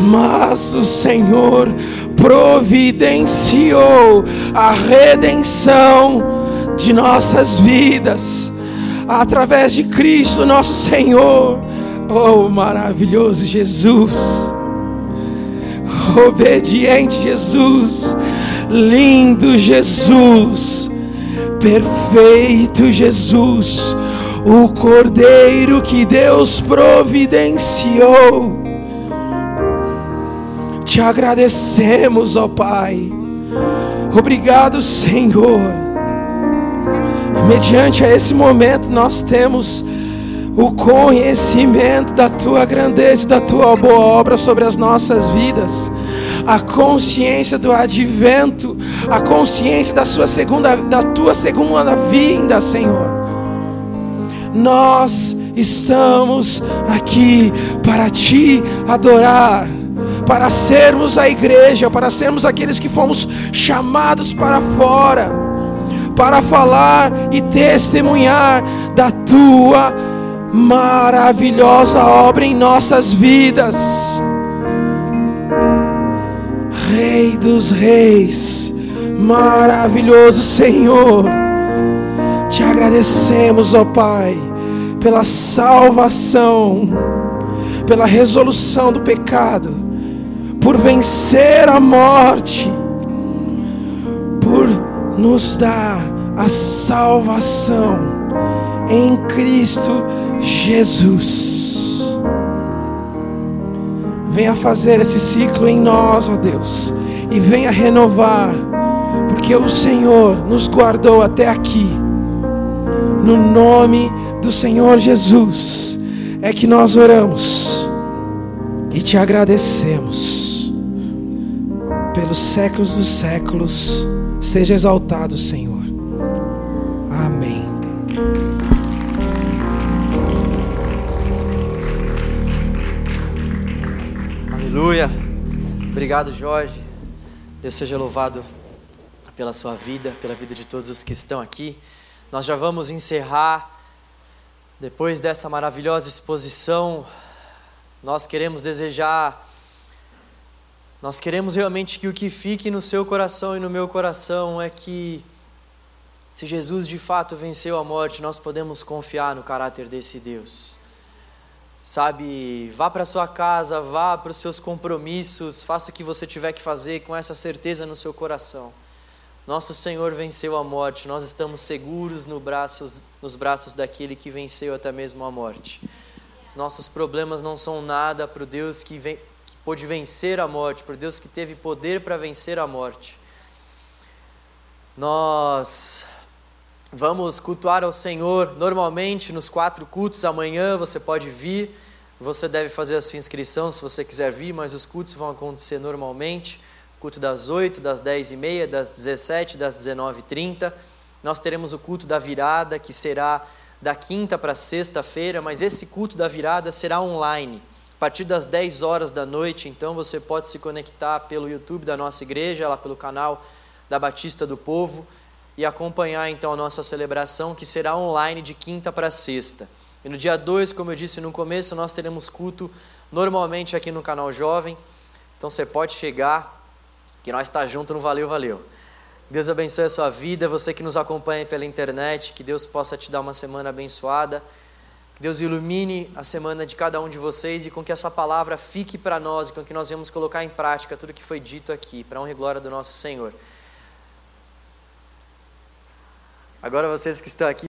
Mas o Senhor providenciou a redenção de nossas vidas através de Cristo, nosso Senhor. Oh, maravilhoso Jesus, obediente Jesus, lindo Jesus, perfeito Jesus, o Cordeiro que Deus providenciou. Te agradecemos, ó Pai. Obrigado, Senhor. Mediante a esse momento nós temos o conhecimento da tua grandeza e da tua boa obra sobre as nossas vidas. A consciência do advento, a consciência da sua segunda da tua segunda vinda, Senhor. Nós estamos aqui para te adorar, para sermos a igreja, para sermos aqueles que fomos chamados para fora, para falar e testemunhar da tua maravilhosa obra em nossas vidas. Rei dos reis, maravilhoso Senhor, te agradecemos, ó Pai, pela salvação, pela resolução do pecado, por vencer a morte, por nos dar a salvação em Cristo Jesus. Venha fazer esse ciclo em nós, ó Deus, e venha renovar, porque o Senhor nos guardou até aqui. No nome do Senhor Jesus é que nós oramos e te agradecemos. Pelos séculos dos séculos, seja exaltado, Senhor. Amém. Obrigado, Jorge. Deus seja louvado pela sua vida, pela vida de todos os que estão aqui. Nós já vamos encerrar. Depois dessa maravilhosa exposição, nós queremos desejar, nós queremos realmente que o que fique no seu coração e no meu coração é que, se Jesus de fato venceu a morte, nós podemos confiar no caráter desse Deus. Sabe, vá para sua casa, vá para os seus compromissos, faça o que você tiver que fazer com essa certeza no seu coração. Nosso Senhor venceu a morte, nós estamos seguros no braços, nos braços daquele que venceu até mesmo a morte. Os nossos problemas não são nada para o Deus que, vem, que pôde vencer a morte, para o Deus que teve poder para vencer a morte. Nós vamos cultuar ao Senhor normalmente nos quatro cultos. Amanhã você pode vir, você deve fazer a sua inscrição se você quiser vir, mas os cultos vão acontecer normalmente culto das 8, das 10 e meia, das 17, das 19 e 30. Nós teremos o culto da virada, que será da quinta para sexta-feira, mas esse culto da virada será online. A partir das 10 horas da noite, então você pode se conectar pelo YouTube da nossa igreja, lá pelo canal da Batista do Povo, e acompanhar então a nossa celebração, que será online de quinta para sexta. E no dia 2, como eu disse no começo, nós teremos culto normalmente aqui no canal Jovem. Então você pode chegar, que nós está junto no Valeu, Valeu. Deus abençoe a sua vida, você que nos acompanha pela internet, que Deus possa te dar uma semana abençoada. Que Deus ilumine a semana de cada um de vocês e com que essa palavra fique para nós e com que nós venhamos colocar em prática tudo que foi dito aqui, para honra e glória do nosso Senhor. Agora vocês que estão aqui